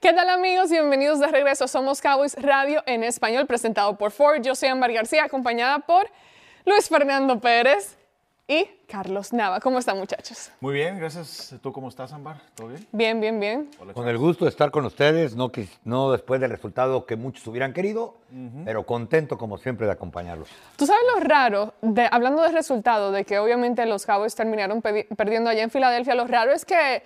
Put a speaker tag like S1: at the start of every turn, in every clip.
S1: ¿Qué tal amigos? Bienvenidos de regreso. Somos Cowboys Radio en español, presentado por Ford. Yo soy Ámbar García, acompañada por Luis Fernando Pérez y Carlos Nava. ¿Cómo están muchachos?
S2: Muy bien, gracias. ¿Tú cómo estás, Ámbar? ¿Todo bien?
S1: Bien, bien, bien.
S3: Con el gusto de estar con ustedes, no, no después del resultado que muchos hubieran querido, pero contento como siempre de acompañarlos.
S1: Tú sabes lo raro, de, hablando del resultado, de que obviamente los Cowboys terminaron perdiendo allá en Filadelfia, lo raro es que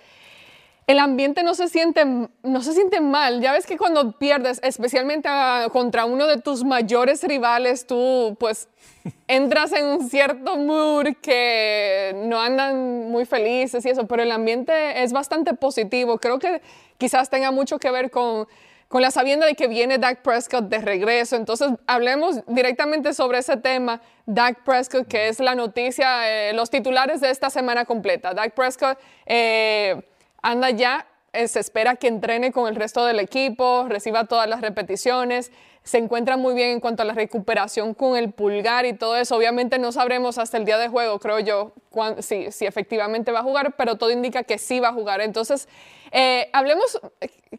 S1: el ambiente no se siente, no se siente mal. Ya ves que cuando pierdes, especialmente contra uno de tus mayores rivales, tú pues entras en un cierto mood que no andan muy felices y eso, pero el ambiente es bastante positivo. Creo que quizás tenga mucho que ver con, con la sabienda de que viene Dak Prescott de regreso. Entonces, hablemos directamente sobre ese tema. Dak Prescott, que es la noticia, eh, los titulares de esta semana completa. Dak Prescott... Eh, anda ya, eh, se espera que entrene con el resto del equipo, reciba todas las repeticiones, se encuentra muy bien en cuanto a la recuperación con el pulgar y todo eso. Obviamente no sabremos hasta el día de juego, creo yo, si, si, efectivamente va a jugar, pero todo indica que sí va a jugar. Entonces, eh, hablemos,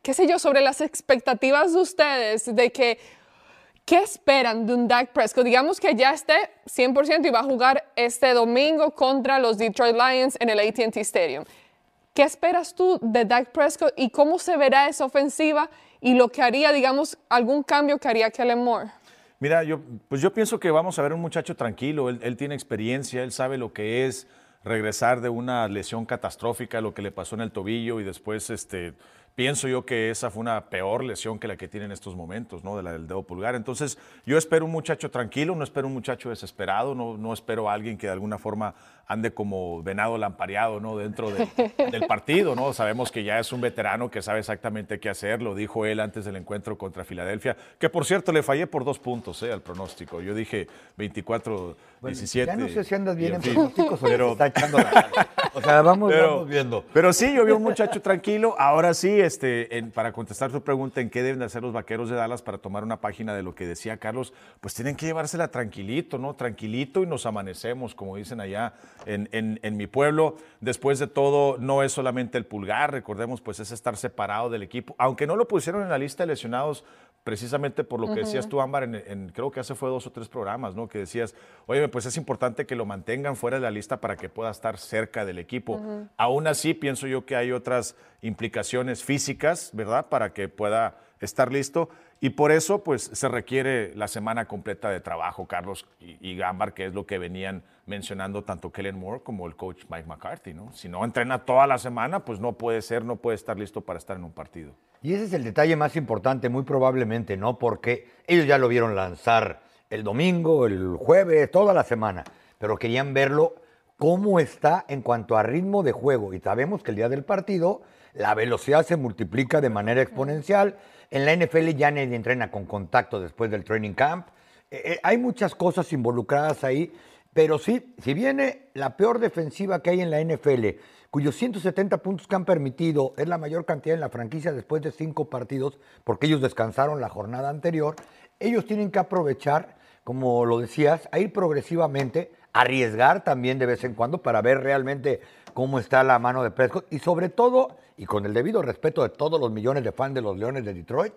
S1: qué sé yo, sobre las expectativas de ustedes, de que, ¿qué esperan de un Dak Prescott? Digamos que ya esté 100% y va a jugar este domingo contra los Detroit Lions en el ATT Stadium. ¿Qué esperas tú de Dak Prescott y cómo se verá esa ofensiva y lo que haría, digamos, algún cambio que haría Kellen Moore?
S2: Mira, yo, pues yo pienso que vamos a ver un muchacho tranquilo, él, él, tiene experiencia, él sabe lo que es regresar de una lesión catastrófica, lo que le pasó en el tobillo y después este, Pienso yo que esa fue una peor lesión que la que tiene en estos momentos, ¿no? De la del dedo pulgar. Entonces, yo espero un muchacho tranquilo, no espero un muchacho desesperado, no, no espero a alguien que de alguna forma ande como venado lampareado, ¿no? Dentro del partido, ¿no? Sabemos que ya es un veterano que sabe exactamente qué hacer, lo dijo él antes del encuentro contra Filadelfia, que por cierto le fallé por dos puntos, ¿eh? Al pronóstico. Yo dije 24-17.
S3: ya no sé si andas bien en, pronósticos o pero, está echando la... O sea, vamos, vamos viendo.
S2: Pero sí, yo vi un muchacho tranquilo. Ahora sí, este, para contestar tu pregunta en qué deben de hacer los vaqueros de Dallas para tomar una página de lo que decía Carlos, pues tienen que llevársela tranquilito, ¿no? Tranquilito y nos amanecemos, como dicen allá en, en, mi pueblo. Después de todo, no es solamente el pulgar, recordemos, pues es estar separado del equipo. Aunque no lo pusieron en la lista de lesionados, precisamente por lo que decías tú, Ámbar, en, creo que hace fue dos o tres programas, ¿no? Que decías, oye, pues es importante que lo mantengan fuera de la lista para que pueda estar cerca del equipo. Aún así, pienso yo que hay otras implicaciones físicas, ¿verdad? Para que pueda estar listo. Y por eso, pues, se requiere la semana completa de trabajo, Carlos y, y Ámbar, que es lo que venían mencionando tanto Kellen Moore como el coach Mike McCarthy, ¿no? Si no entrena toda la semana, pues no puede ser, no puede estar listo para estar en un partido.
S3: Y ese es el detalle más importante, muy probablemente, ¿no? Porque ellos ya lo vieron lanzar el domingo, el jueves, toda la semana, pero querían verlo cómo está en cuanto a ritmo de juego. Y sabemos que el día del partido la velocidad se multiplica de manera exponencial. En la NFL ya nadie entrena con contacto después del training camp. Eh, eh, hay muchas cosas involucradas ahí, pero sí, si viene la peor defensiva que hay en la NFL, cuyos 170 puntos que han permitido es la mayor cantidad en la franquicia después de cinco partidos, porque ellos descansaron la jornada anterior, ellos tienen que aprovechar, como lo decías, a ir progresivamente, arriesgar también de vez en cuando para ver realmente cómo está la mano de Prescott y sobre todo, y con el debido respeto de todos los millones de fans de los Leones de Detroit,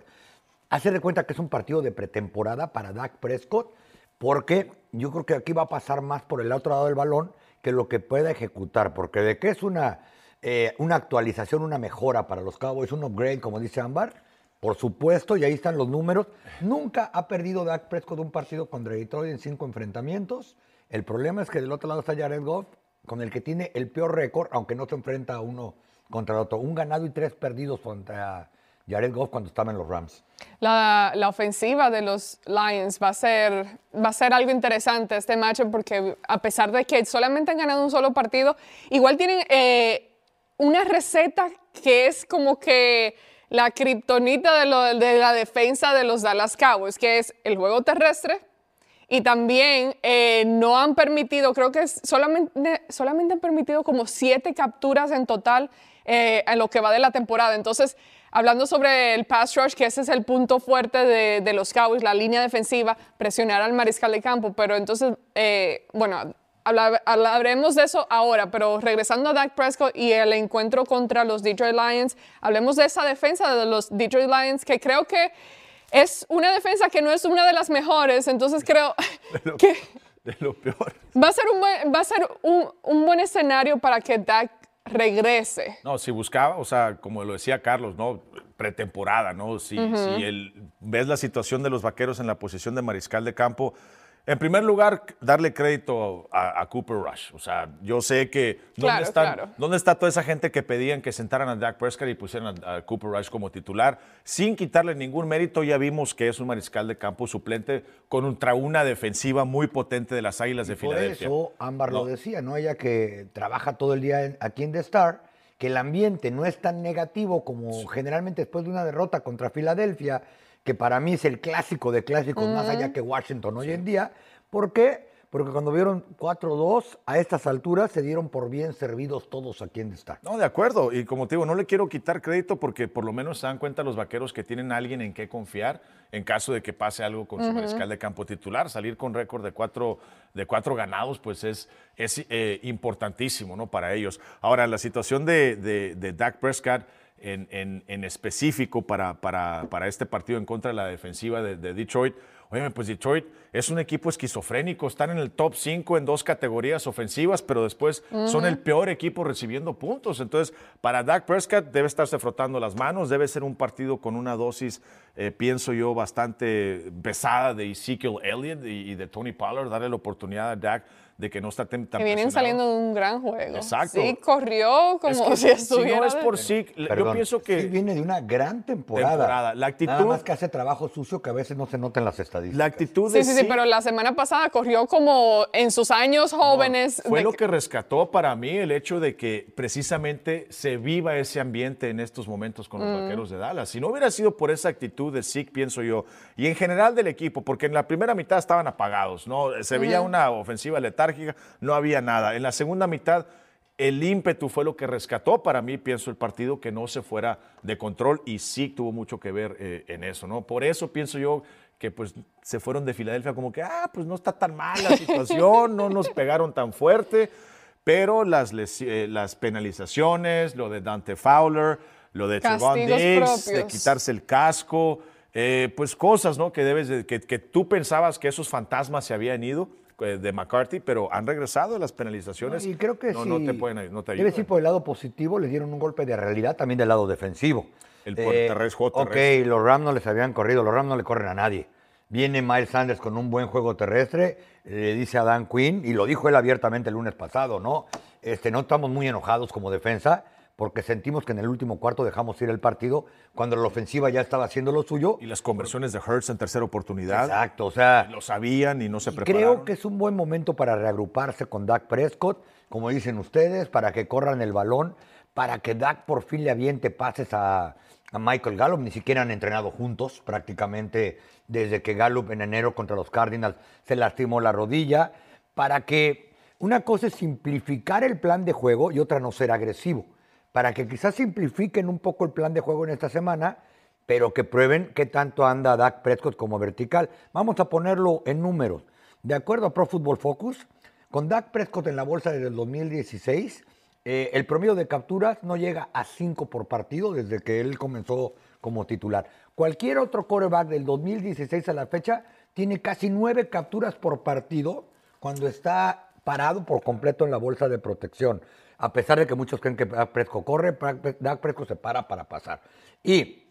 S3: hacer de cuenta que es un partido de pretemporada para Dak Prescott, porque yo creo que aquí va a pasar más por el otro lado del balón que lo que pueda ejecutar, porque de que es una, eh, una actualización, una mejora para los Cowboys, un upgrade, como dice Ámbar, por supuesto, y ahí están los números. Nunca ha perdido Dak Prescott un partido contra Detroit en cinco enfrentamientos. El problema es que del otro lado está Jared Goff, con el que tiene el peor récord, aunque no se enfrenta a uno contra el otro. Un ganado y tres perdidos contra Jared Goff cuando estaba en los Rams.
S1: La, ofensiva de los Lions va a, ser, va a ser algo interesante este match porque a pesar de que solamente han ganado un solo partido, igual tienen eh, una receta que es como que la kriptonita de, de, la defensa de los Dallas Cowboys, que es el juego terrestre. Y también eh, no han permitido, creo que solamente, solamente han permitido como siete capturas en total eh, en lo que va de la temporada. Entonces, Hablando sobre el pass rush, que ese es el punto fuerte de, de los Cowboys, la línea defensiva, presionar al mariscal de campo, pero entonces, eh, bueno, habla- hablaremos de eso ahora, pero regresando a Dak Prescott y el encuentro contra los Detroit Lions, hablemos de esa defensa de los Detroit Lions, que creo que es una defensa que no es una de las mejores, entonces creo que
S2: De lo peor.
S1: va a ser un buen, va a ser un, un buen escenario para que Dak regrese.
S2: No, si buscaba, o sea, como lo decía Carlos, ¿no? Pretemporada, ¿no? Si, si el- ves la situación de los vaqueros en la posición de mariscal de campo, en primer lugar, darle crédito a, a Cooper Rush. O sea, yo sé que ¿dónde,
S1: Claro,
S2: están-
S1: claro.
S2: ¿dónde está toda esa gente que pedían que sentaran a Dak Prescott y pusieran a, a Cooper Rush como titular? Sin quitarle ningún mérito, ya vimos que es un mariscal de campo suplente contra una defensiva muy potente de las Águilas de
S3: Por
S2: Filadelfia.
S3: eso Ámbar lo decía, ¿no? Ella que trabaja todo el día en- aquí en The Star, que el ambiente no es tan negativo como generalmente después de una derrota contra Filadelfia, que para mí es el clásico de clásicos, más allá que Washington hoy en día. ¿Por qué? Porque cuando vieron 4-2, a estas alturas se dieron por bien servidos todos aquí en The Star.
S2: No, de acuerdo. Y como te digo, no le quiero quitar crédito porque por lo menos se dan cuenta los vaqueros que tienen a alguien en qué confiar en caso de que pase algo con su mariscal de campo titular. Salir con récord de cuatro, de cuatro ganados, pues es, es eh, importantísimo ¿no? para ellos. Ahora, la situación de, de, de Dak Prescott en, en- en específico para, para, para este partido en contra de la defensiva de, de Detroit. Oye, pues Detroit es un equipo esquizofrénico, están en el top 5 en dos categorías ofensivas, pero después son el peor equipo recibiendo puntos. Entonces, para Dak Prescott debe estarse frotando las manos, debe ser un partido con una dosis, eh, pienso yo, bastante pesada de Ezekiel Elliott y, y de Tony Pollard, darle la oportunidad a Dak de que no está tan
S1: Que vienen saliendo de un gran juego.
S2: Exacto.
S1: Sí, corrió como
S2: Es que
S1: si
S2: si
S1: estuviera.
S2: no es por sí, yo pienso que...
S3: sí viene de una gran temporada.
S2: Temporada. La actitud-
S3: Nada más que hace trabajo sucio que a veces no se nota en las estadísticas.
S2: La actitud de
S1: Sí, sí, sí, pero la semana pasada corrió como en sus años jóvenes.
S2: Fue
S1: de
S2: lo
S1: que-
S2: rescató para mí el hecho de que precisamente se viva ese ambiente en estos momentos con los
S1: Mm.
S2: vaqueros de Dallas. Si no hubiera sido por esa actitud de Zeke, pienso yo, y en general del equipo, porque en la primera mitad estaban apagados, ¿no? Se veía una ofensiva letárgica, no había nada. En la segunda mitad, el ímpetu fue lo que rescató para mí, pienso, el partido que no se fuera de control y Zeke tuvo mucho que ver eh, en eso, ¿no? Por eso pienso yo que pues se fueron de Filadelfia como que, ah, pues no está tan mal la situación, no nos pegaron tan fuerte, pero las, eh, las penalizaciones, lo de Dante Fowler, lo de Trevon Diggs, de quitarse el casco, eh, pues cosas, ¿no? Que debes de- que, que tú pensabas que esos fantasmas se habían ido de McCarthy, pero han regresado las penalizaciones.
S3: Y creo que
S2: no,
S3: sí.
S2: no te pueden, no te ayudan.
S3: ser por el lado positivo, le dieron un golpe de realidad también del lado defensivo.
S2: El por terrestre, juego
S3: Ok, los Rams no les habían corrido, los Rams no le corren a nadie. Viene Miles Sanders con un buen juego terrestre, le dice a Dan Quinn, y lo dijo él abiertamente el lunes pasado, ¿no? Este, no estamos muy enojados como defensa, porque sentimos que en el último cuarto dejamos ir el partido cuando la ofensiva ya estaba haciendo lo suyo.
S2: Y las conversiones de Hurts en tercera oportunidad.
S3: Exacto, o sea,
S2: Lo sabían y no se
S3: y
S2: prepararon.
S3: Creo que es un buen momento para reagruparse con Dak Prescott, como dicen ustedes, para que corran el balón, para que Dak por fin le aviente pases a, a Michael Gallup. Ni siquiera han entrenado juntos prácticamente desde que Gallup en enero contra los Cardinals se lastimó la rodilla, para que una cosa es simplificar el plan de juego y otra no ser agresivo, para que quizás simplifiquen un poco el plan de juego en esta semana pero que prueben qué tanto anda Dak Prescott como vertical. Vamos a ponerlo en números. De acuerdo a Pro Football Focus, con Dak Prescott en la bolsa desde el 2016, eh, el promedio de capturas no llega a 5 por partido desde que él comenzó como titular. Cualquier otro quarterback del 2016 a la fecha tiene casi 9 capturas por partido cuando está parado por completo en la bolsa de protección. A pesar de que muchos creen que Dak Prescott corre, Dak Prescott se para para pasar. Y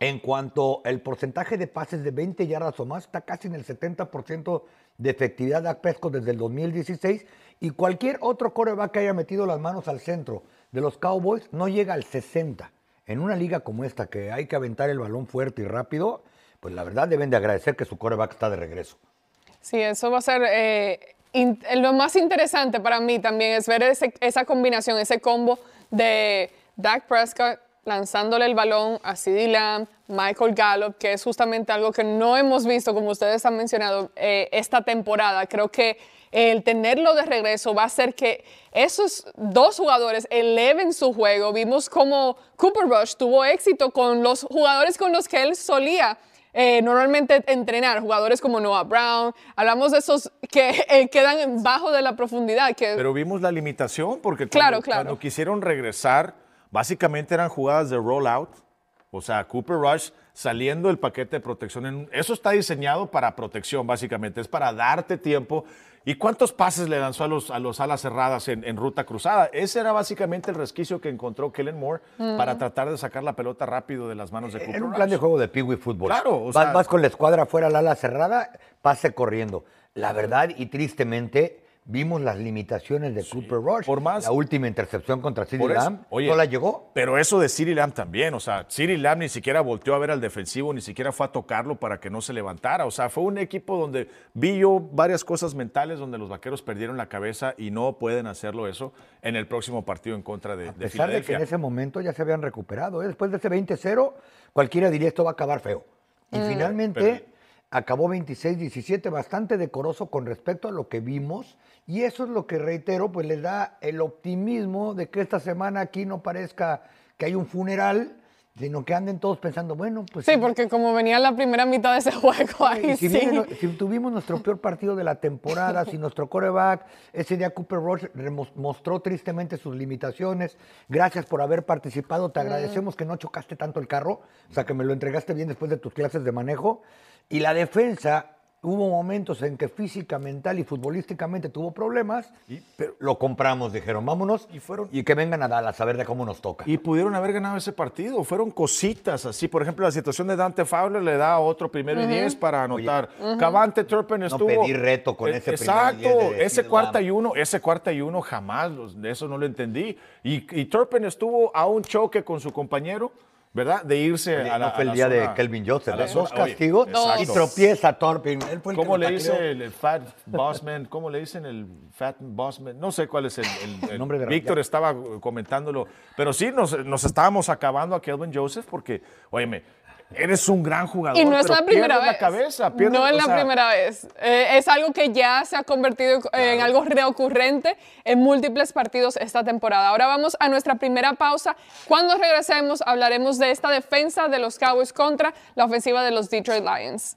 S3: en cuanto al porcentaje de pases de 20 yardas o más, está casi en el 70% de efectividad Dak Prescott desde el 2016 y cualquier otro coreback que haya metido las manos al centro de los Cowboys no llega al 60. En una liga como esta que hay que aventar el balón fuerte y rápido, pues la verdad deben de agradecer que su coreback está de regreso.
S1: Sí, eso va a ser eh, lo más interesante para mí también es ver esa combinación, ese combo de Dak Prescott lanzándole el balón a CeeDee Lamb, Michael Gallup, que es justamente algo que no hemos visto, como ustedes han mencionado, eh, esta temporada. Creo que el tenerlo de regreso va a hacer que esos dos jugadores eleven su juego. Vimos cómo Cooper Rush tuvo éxito con los jugadores con los que él solía eh, normalmente entrenar, jugadores como Noah Brown, hablamos de esos que eh, quedan bajo de la profundidad. Que...
S2: Pero vimos la limitación porque
S1: Claro,
S2: cuando,
S1: claro.
S2: cuando quisieron regresar, básicamente eran jugadas de rollout, o sea, Cooper Rush saliendo del paquete de protección. eso está diseñado para protección, básicamente, es para darte tiempo. ¿Y cuántos pases le lanzó a los, a los alas cerradas en, en ruta cruzada? Ese era básicamente el resquicio que encontró Kellen Moore para tratar de sacar la pelota rápido de las manos de Cooper
S3: Era un plan de juego de Pee Wee Fútbol.
S2: Claro, o
S3: vas,
S2: sea-
S3: vas con la escuadra fuera al ala cerrada, pase corriendo. La verdad y tristemente vimos las limitaciones de Cooper Rush.
S2: por más-
S3: La última intercepción contra CeeDee Lamb
S2: oye,
S3: no la llegó.
S2: Pero eso de Siri Lamb también, o sea, Siri Lamb ni siquiera volteó a ver al defensivo, ni siquiera fue a tocarlo para que no se levantara. O sea, fue un equipo donde vi yo varias cosas mentales donde los vaqueros perdieron la cabeza y no pueden hacerlo eso en el próximo partido en contra de,
S3: A pesar de que en ese momento ya se habían recuperado. ¿eh? Después de ese 20-0, cualquiera diría esto va a acabar feo. Y finalmente
S2: pero-
S3: acabó 26-17, bastante decoroso con respecto a lo que vimos. Y eso es lo que reitero, pues les da el optimismo de que esta semana aquí no parezca que hay un funeral, sino que anden todos pensando, bueno, pues
S1: Sí, porque como venía la primera mitad de ese juego, ahí
S3: si,
S1: sí.
S3: viene- si tuvimos nuestro peor partido de la temporada, si nuestro coreback, ese día Cooper Rush mostró tristemente sus limitaciones, gracias por haber participado, te agradecemos que no chocaste tanto el carro, o sea, que me lo entregaste bien después de tus clases de manejo, y la defensa, hubo momentos en que física, mental y futbolísticamente tuvo problemas, pero lo compramos, dijeron, vámonos, y, fueron, y que vengan a Dallas a ver de cómo nos toca.
S2: Y pudieron haber ganado ese partido. Fueron cositas así. Por ejemplo, la situación de Dante Fowler le da otro primero y diez para anotar. Cavante Turpin estuvo.
S3: pedí reto con
S2: Eh,
S3: ese y
S2: Exacto.
S3: diez de
S2: ese cuarta y uno, ese cuarta y uno jamás, eso no lo entendí. Y, y Turpin estuvo a un choque con su compañero, ¿verdad? De irse
S3: Oye,
S2: a la.
S3: no fue el día de
S2: zona-
S3: Kelvin Joseph, ¿eh? dos
S2: oye,
S3: castigos y
S2: exacto.
S3: tropieza Torpin. Él fue el que
S2: ¿Cómo le dice el, el Fat Bossman? ¿Cómo le dicen el Fat Bossman? No sé cuál es el, el- el-
S3: Nombre de
S2: Víctor estaba eh, comentándolo. Pero sí, nos, nos estábamos acabando a Kelvin Joseph porque, óyeme, eres un gran jugador.
S1: Y no es
S2: pero
S1: la primera vez.
S2: la cabeza. pierdes-
S1: no es la
S2: sea,
S1: primera vez. Eh, es algo que ya se ha convertido en algo recurrente en múltiples partidos esta temporada. Ahora vamos a nuestra primera pausa. Cuando regresemos hablaremos de esta defensa de los Cowboys contra la ofensiva de los Detroit Lions.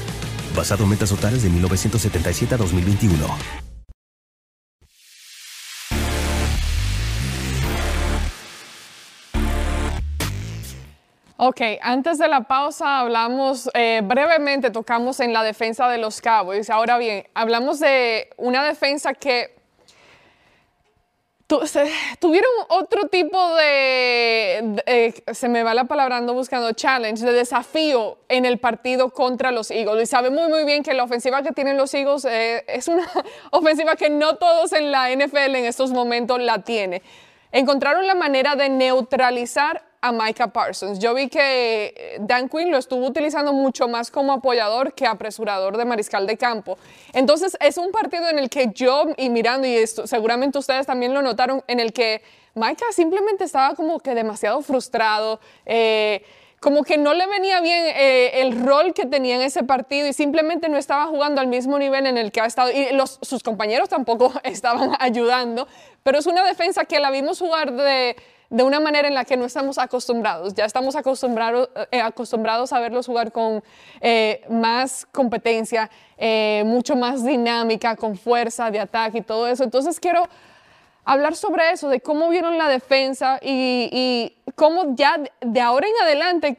S4: Basado en metas totales de 1977 a 2021.
S1: Ok, antes de la pausa hablamos eh, brevemente, tocamos en la defensa de los Cowboys. Ahora bien, hablamos de una defensa que tuvieron otro tipo de, eh, se me va la palabra, ando buscando challenge, de desafío en el partido contra los Eagles. Y sabe muy, muy bien que la ofensiva que tienen los Eagles eh, es una ofensiva que no todos en la NFL en estos momentos la tiene. Encontraron la manera de neutralizar a Micah Parsons. Yo vi que eh, Dan Quinn lo estuvo utilizando mucho más como apoyador que apresurador de mariscal de campo. Entonces es un partido en el que yo, y mirando, y esto, seguramente ustedes también lo notaron, en el que Micah simplemente estaba como que demasiado frustrado. eh, como que no le venía bien eh, el rol que tenía en ese partido y simplemente no estaba jugando al mismo nivel en el que ha estado. Y los, sus compañeros tampoco estaban ayudando, pero es una defensa que la vimos jugar de, de una manera en la que no estamos acostumbrados. Ya estamos acostumbrados, eh, acostumbrados a verlos jugar con eh, más competencia, eh, mucho más dinámica, con fuerza de ataque y todo eso. Entonces quiero hablar sobre eso, de cómo vieron la defensa y, cómo ya de ahora en adelante,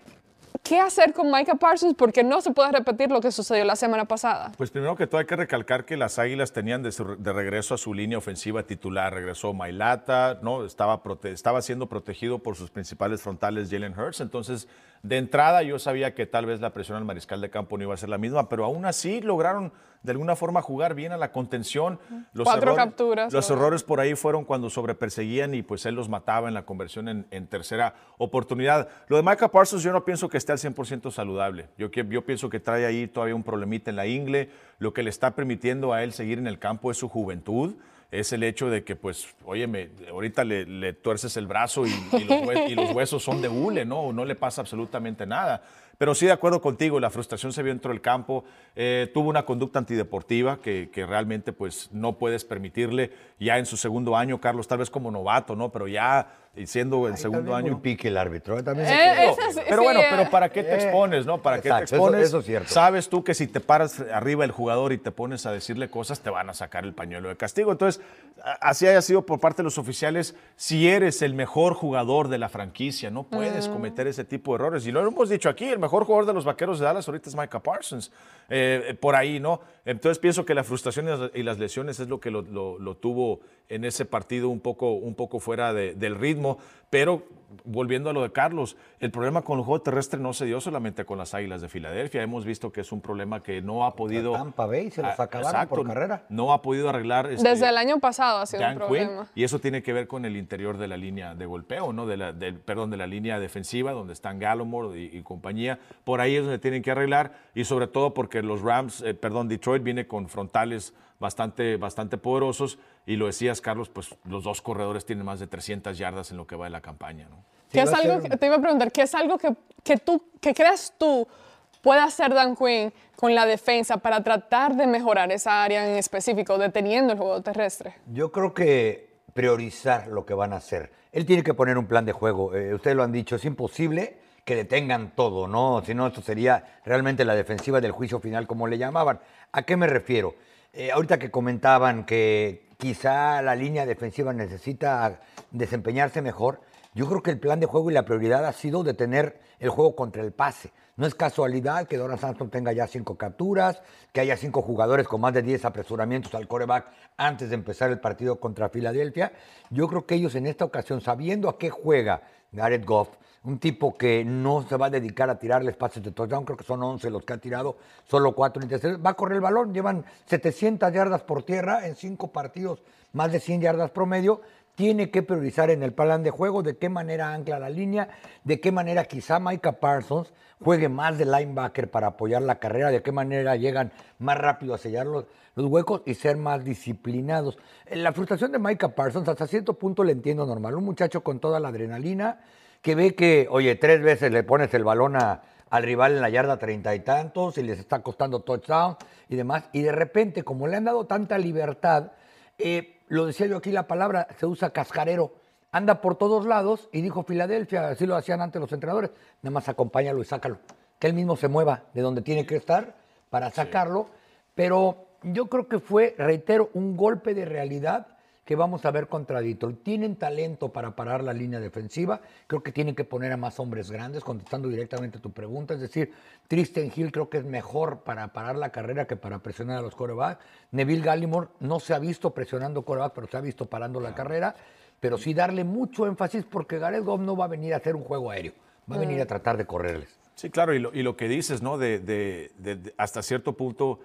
S1: qué hacer con Micah Parsons, porque no se puede repetir lo que sucedió la semana pasada.
S2: Pues primero que todo hay que recalcar que las Águilas tenían de, su- de regreso a su línea ofensiva titular. Regresó Mailata, ¿no? Estaba, prote- estaba siendo protegido por sus principales frontales Jalen Hurts. Entonces, de entrada yo sabía que tal vez la presión al mariscal de campo no iba a ser la misma, pero aún así lograron de alguna forma jugar bien a la contención. Los
S1: Cuatro
S2: errores-
S1: capturas,
S2: Los errores por ahí fueron cuando sobreperseguían y pues él los mataba en la conversión en, en tercera oportunidad. Lo de Micah Parsons yo no pienso que esté al 100% saludable. Yo, yo pienso que trae ahí todavía un problemita en la ingle. Lo que le está permitiendo a él seguir en el campo es su juventud. Es el hecho de que, pues, óyeme, ahorita le, le tuerces el brazo y, y los hue- y los huesos son de hule, ¿no? No le pasa absolutamente nada. Pero sí, de acuerdo contigo, la frustración se vio dentro del campo. Eh, tuvo una conducta antideportiva que, que realmente pues, no puedes permitirle ya en su segundo año, Carlos, tal vez como novato, ¿no? Pero ya y siendo el segundo año.
S3: Pique el árbitro. ¿eh? También se
S1: Eh,
S2: Pero
S1: sí,
S2: bueno,
S1: eh.
S2: pero ¿para qué te
S3: Eh,
S2: expones, no? ¿Para qué te
S3: eso-
S2: expones?
S3: eso es cierto.
S2: Sabes tú que si te paras arriba el jugador y te pones a decirle cosas, te van a sacar el pañuelo de castigo. Entonces, así haya sido por parte de los oficiales, si eres el mejor jugador de la franquicia, no puedes cometer ese tipo de errores. Y lo hemos dicho aquí, el mejor jugador de los Vaqueros de Dallas ahorita es Micah Parsons. Eh, por ahí, ¿no? Entonces pienso que la frustración y las- y las lesiones es lo que lo, lo- lo tuvo en ese partido un poco, un poco fuera de- del ritmo. Pero volviendo a lo de Carlos, el problema con el juego terrestre no se dio solamente con las Águilas de Filadelfia. Hemos visto que es un problema que no ha podido.
S3: Tampa Bay se los
S2: Ah,
S3: acabaron por carrera.
S2: No ha podido arreglar. este,
S1: Desde el año pasado ha sido un
S2: Quinn,
S1: problema.
S2: y eso tiene que ver con el interior de la línea de golpeo, ¿no? De la, del- perdón, de la línea defensiva, donde están Gallimore y, y compañía. Por ahí es donde tienen que arreglar, y sobre todo porque los Rams, eh, perdón, Detroit viene con frontales bastante, bastante poderosos, y lo decías, Carlos, pues los dos corredores tienen más de 300 yardas en lo que va de la campaña, ¿no?
S1: ¿Qué es algo que, te iba a preguntar, ¿qué es algo que, que tú, que creas tú puede hacer Dan Quinn con la defensa para tratar de mejorar esa área en específico, deteniendo el juego terrestre?
S3: Yo creo que priorizar lo que van a hacer. Él tiene que poner un plan de juego. Eh, ustedes lo han dicho, es imposible que detengan todo, ¿no? Si no, esto sería realmente la defensiva del juicio final, como le llamaban. ¿A qué me refiero? Eh, ahorita que comentaban que quizá la línea defensiva necesita desempeñarse mejor, yo creo que el plan de juego y la prioridad ha sido detener el juego contra el pase. No es casualidad que Doran Sampson tenga ya cinco capturas, que haya cinco jugadores con más de 10 apresuramientos al coreback antes de empezar el partido contra Filadelfia. Yo creo que ellos en esta ocasión, sabiendo a qué juega Garrett Goff, un tipo que no se va a dedicar a tirarles pases de touchdown, creo que son 11 los que ha tirado, solo 4 intercepciones, va a correr el balón, llevan 700 yardas por tierra en cinco partidos, más de 100 yardas promedio, tiene que priorizar en el plan de juego de qué manera ancla la línea, de qué manera quizá Micah Parsons juegue más de linebacker para apoyar la carrera, de qué manera llegan más rápido a sellar los, los huecos y ser más disciplinados. Eh, La frustración de Micah Parsons hasta cierto punto le entiendo normal. Un muchacho con toda la adrenalina que ve que, oye, tres veces le pones el balón a- al rival en la yarda treinta y tantos y les está costando touchdown y demás. Y de repente, como le han dado tanta libertad, eh, lo decía yo aquí, la palabra se usa cascarero. Anda por todos lados y dijo Filadelfia, así lo hacían antes los entrenadores, nada más acompáñalo y sácalo. Que él mismo se mueva de donde tiene que estar para sacarlo. Pero yo creo que fue, reitero, un golpe de realidad que vamos a ver contra Detroit. Tienen talento para parar la línea defensiva. Creo que tienen que poner a más hombres grandes, contestando directamente a tu pregunta. Es decir, Tristan Hill creo que es mejor para parar la carrera que para presionar a los corebacks. Neville Gallimore no se ha visto presionando corebacks, pero se ha visto parando la carrera. pero sí darle mucho énfasis porque Gareth Goff no va a venir a hacer un juego aéreo, va a venir a tratar de correrles.
S2: Sí, claro, y lo, y lo que dices, ¿no? De, de- de- de- hasta cierto punto,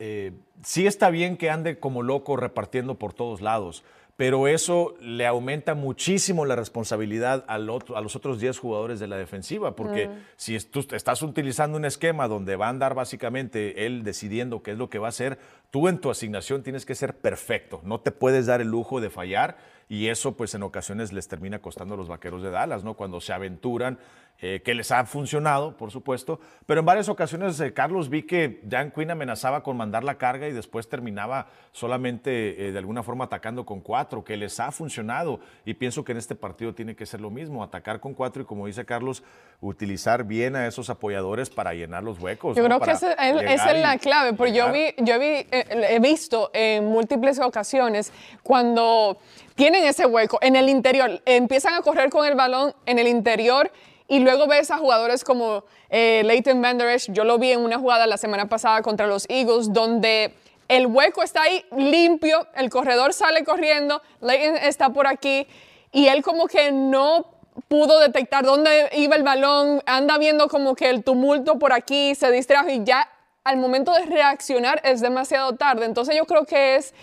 S2: eh, sí está bien que ande como loco repartiendo por todos lados, pero eso le aumenta muchísimo la responsabilidad al otro- a los otros 10 jugadores de la defensiva, porque si tú estás utilizando un esquema donde va a andar básicamente él decidiendo qué es lo que va a hacer, tú en tu asignación tienes que ser perfecto, no te puedes dar el lujo de fallar y eso pues en ocasiones les termina costando a los vaqueros de Dallas, ¿no? Cuando se aventuran, eh, que les ha funcionado, por supuesto, pero en varias ocasiones, eh, Carlos, vi que Dan Quinn amenazaba con mandar la carga y después terminaba solamente eh, de alguna forma atacando con cuatro, que les ha funcionado y pienso que en este partido tiene que ser lo mismo, atacar con cuatro y como dice Carlos, utilizar bien a esos apoyadores para llenar los huecos.
S1: Yo
S2: ¿no?
S1: creo que
S2: Para
S1: esa es, esa es la clave, porque yo,
S2: llegar.
S1: vi, yo vi, eh, he visto en múltiples ocasiones cuando tienen ese hueco en el interior, empiezan a correr con el balón en el interior y luego ves a jugadores como eh, Leighton Van yo lo vi en una jugada la semana pasada contra los Eagles, donde el hueco está ahí limpio, el corredor sale corriendo, Leighton está por aquí y él como que no pudo detectar dónde iba el balón, anda viendo como que el tumulto por aquí, se distrajo y ya al momento de reaccionar es demasiado tarde. Entonces yo creo que es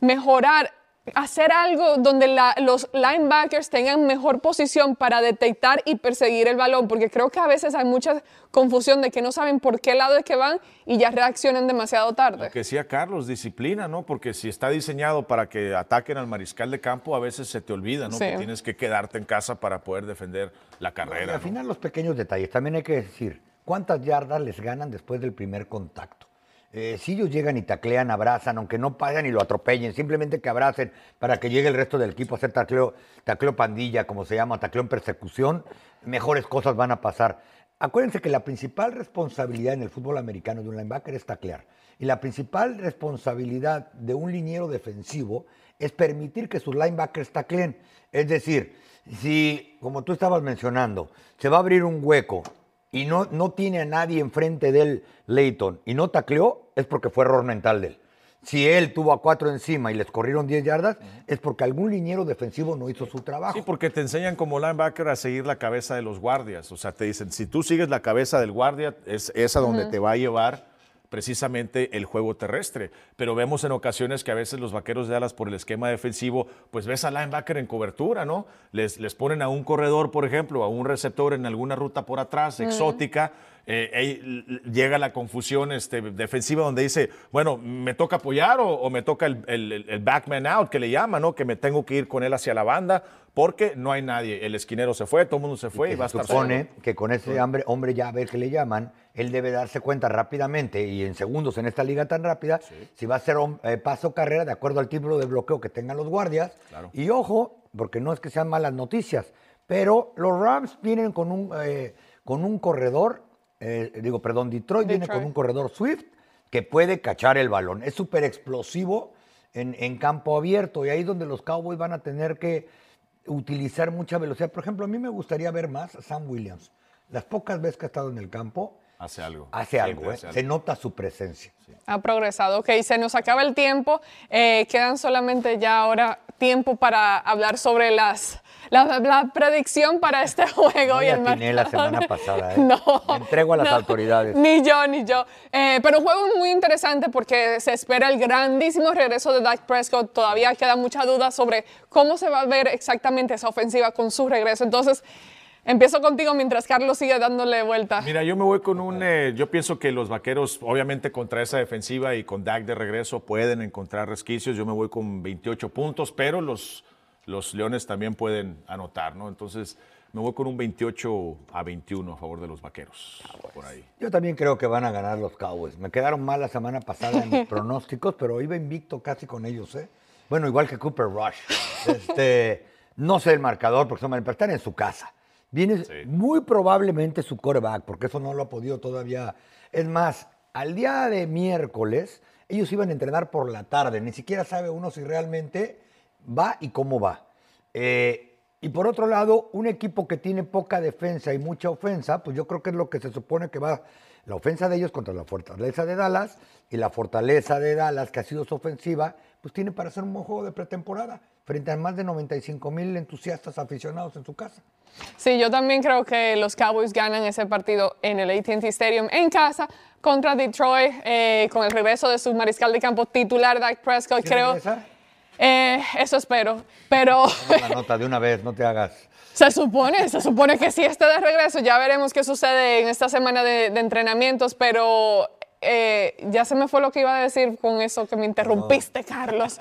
S1: mejorar, hacer algo donde la- los linebackers tengan mejor posición para detectar y perseguir el balón, porque creo que a veces hay mucha confusión de que no saben por qué lado es que van y ya reaccionan demasiado tarde.
S2: Lo que decía Carlos, disciplina, ¿no? Porque si está diseñado para que ataquen al mariscal de campo, a veces se te olvida, ¿no?
S1: Sí.
S2: Que tienes que quedarte en casa para poder defender la
S3: Y
S2: carrera.
S3: al
S2: ¿no?
S3: final los pequeños detalles. También hay que decir, ¿cuántas yardas les ganan después del primer contacto? Eh, si ellos llegan y taclean, abrazan, aunque no pagan y lo atropellen, simplemente que abracen para que llegue el resto del equipo a hacer tacleo, tacleo pandilla, como se llama, tacleo en persecución, mejores cosas van a pasar. Acuérdense que la principal responsabilidad en el fútbol americano de un linebacker es taclear. Y la principal responsabilidad de un liniero defensivo es permitir que sus linebackers tacleen. Es decir, si, como tú estabas mencionando, se va a abrir un hueco y no, no tiene a nadie enfrente del Leighton y no tacleó, es porque fue error mental de él. Si él tuvo a cuatro encima y les corrieron 10 yardas, es porque algún liniero defensivo no hizo su trabajo.
S2: Sí, porque te enseñan como linebacker a seguir la cabeza de los guardias. O sea, te dicen, si tú sigues la cabeza del guardia, es esa donde te va a llevar precisamente el juego terrestre. Pero vemos en ocasiones que a veces los vaqueros de Dallas por el esquema defensivo, pues ves al linebacker en cobertura, ¿no? Les, les ponen a un corredor, por ejemplo, a un receptor en alguna ruta por atrás, exótica. eh, l- llega la confusión este, defensiva donde dice, bueno, ¿me toca apoyar o, o me toca el, el- el backman out, que le llama, ¿no? Que me tengo que ir con él hacia la banda porque no hay nadie. El esquinero se fue, todo el mundo se fue y, va a
S3: se
S2: estar
S3: supone
S2: solo.
S3: que con ese hambre, hombre llave que le llaman, él debe darse cuenta rápidamente y en segundos en esta liga tan rápida, si va a ser eh, paso carrera de acuerdo al tipo de bloqueo que tengan los guardias.
S2: Claro.
S3: Y ojo, porque no es que sean malas noticias, pero los Rams vienen con un, eh, con un corredor, eh, digo, perdón, Detroit, viene con un corredor Swift que puede cachar el balón. Es súper explosivo en, en campo abierto y ahí es donde los Cowboys van a tener que utilizar mucha velocidad. Por ejemplo, a mí me gustaría ver más a Sam Williams. Las pocas veces que ha estado en el campo,
S2: Hace algo.
S3: hace
S2: Siempre
S3: algo, ¿eh?
S2: hace
S3: se nota su presencia.
S1: Ha progresado. Ok, se nos acaba el tiempo. Eh, quedan solamente ya ahora tiempo para hablar sobre las, la, la predicción para este juego
S3: No
S1: y el
S3: la semana pasada, ¿eh?
S1: No.
S3: Me entrego a las autoridades.
S1: Ni yo, ni yo. Eh, pero un juego muy interesante porque se espera el grandísimo regreso de Dak Prescott. Todavía queda mucha duda sobre cómo se va a ver exactamente esa ofensiva con su regreso. Entonces, empiezo contigo mientras Carlos sigue dándole vuelta.
S2: Mira, yo me voy con un. eh, yo pienso que los vaqueros, obviamente, contra esa defensiva y con Dak de regreso, pueden encontrar resquicios. Yo me voy con 28 puntos, pero los, los Leones también pueden anotar, ¿no? Entonces, me voy con un 28 a 21 a favor de los vaqueros. Por ahí.
S3: Yo también creo que van a ganar los Cowboys. Me quedaron mal la semana pasada en mis pronósticos, pero iba invicto casi con ellos, ¿eh? Bueno, igual que Cooper Rush. Este, no sé el marcador porque son pero están en su casa. Viene muy probablemente su coreback, porque eso no lo ha podido todavía. Es más, al día de miércoles, ellos iban a entrenar por la tarde. Ni siquiera sabe uno si realmente va y cómo va. Eh, y por otro lado, un equipo que tiene poca defensa y mucha ofensa, pues yo creo que es lo que se supone que va, La ofensa de ellos contra la fortaleza de Dallas y la fortaleza de Dallas, que ha sido su ofensiva, pues tiene para hacer un buen juego de pretemporada frente a más de 95 mil entusiastas aficionados en su casa.
S1: Sí, yo también creo que los Cowboys ganan ese partido en el AT&T Stadium en casa contra Detroit eh, con el regreso de su mariscal de campo titular Dak Prescott.
S3: ¿Sí
S1: Creo, eh, eso espero, pero
S3: la nota de una vez, no te hagas.
S1: se supone, se supone que sí está de regreso. Ya veremos qué sucede en esta semana de, de entrenamientos, pero eh, ya se me fue lo que iba a decir con eso que me interrumpiste, Carlos.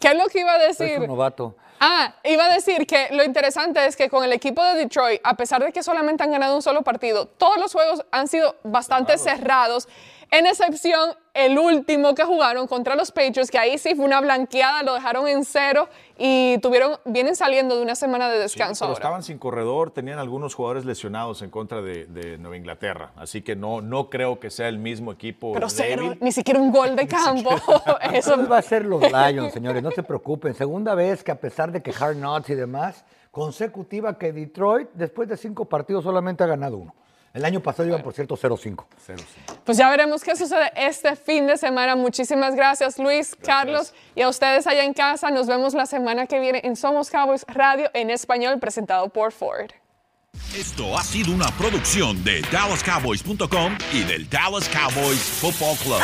S1: ¿Qué es lo que iba a decir?
S3: un novato.
S1: Ah, iba a decir que lo interesante es que con el equipo de Detroit, a pesar de que solamente han ganado un solo partido, todos los juegos han sido bastante cerrados, en excepción el último que jugaron contra los Patriots, que ahí sí fue una blanqueada, lo dejaron en cero y tuvieron, vienen saliendo de una semana de
S2: Sí,
S1: descanso.
S2: pero
S1: ahora.
S2: estaban sin corredor, tenían algunos jugadores lesionados en contra de, de Nueva Inglaterra, así que no, no creo que sea el mismo equipo
S1: Pero cero, ni siquiera un gol de campo. Eso
S3: Eso va a ser los Lions, señores, no se preocupen. Segunda vez que a pesar de que Hard Knocks y demás, consecutiva que Detroit, después de cinco partidos, solamente ha ganado uno. El año pasado iban, por cierto, 0-5.
S1: Pues ya veremos qué sucede este fin de semana. Muchísimas gracias, Luis, Carlos, y a ustedes allá en casa. Nos vemos la semana que viene en Somos Cowboys Radio en español, presentado por Ford.
S5: Esto ha sido una producción de DallasCowboys.com y del Dallas Cowboys Football Club.